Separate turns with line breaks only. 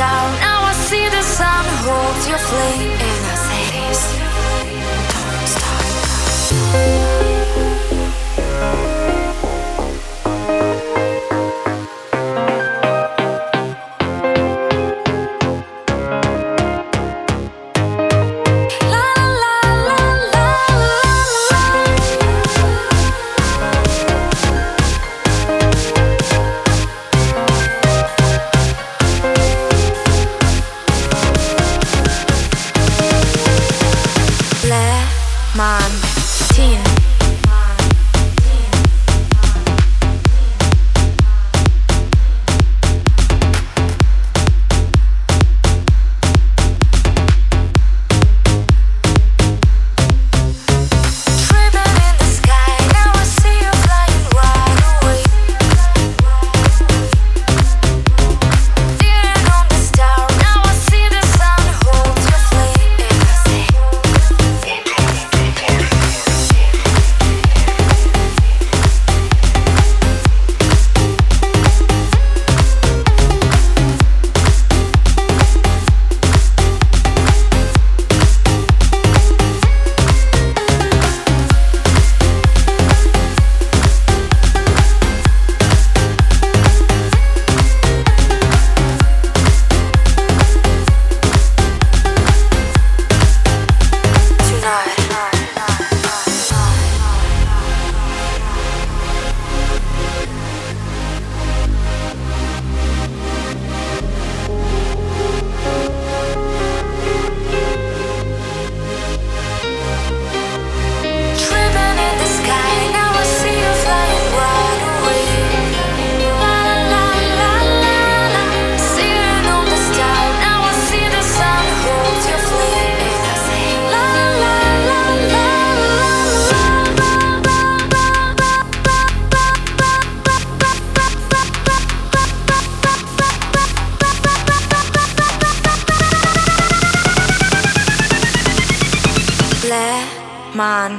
star. Now I see the sun holds your flame, man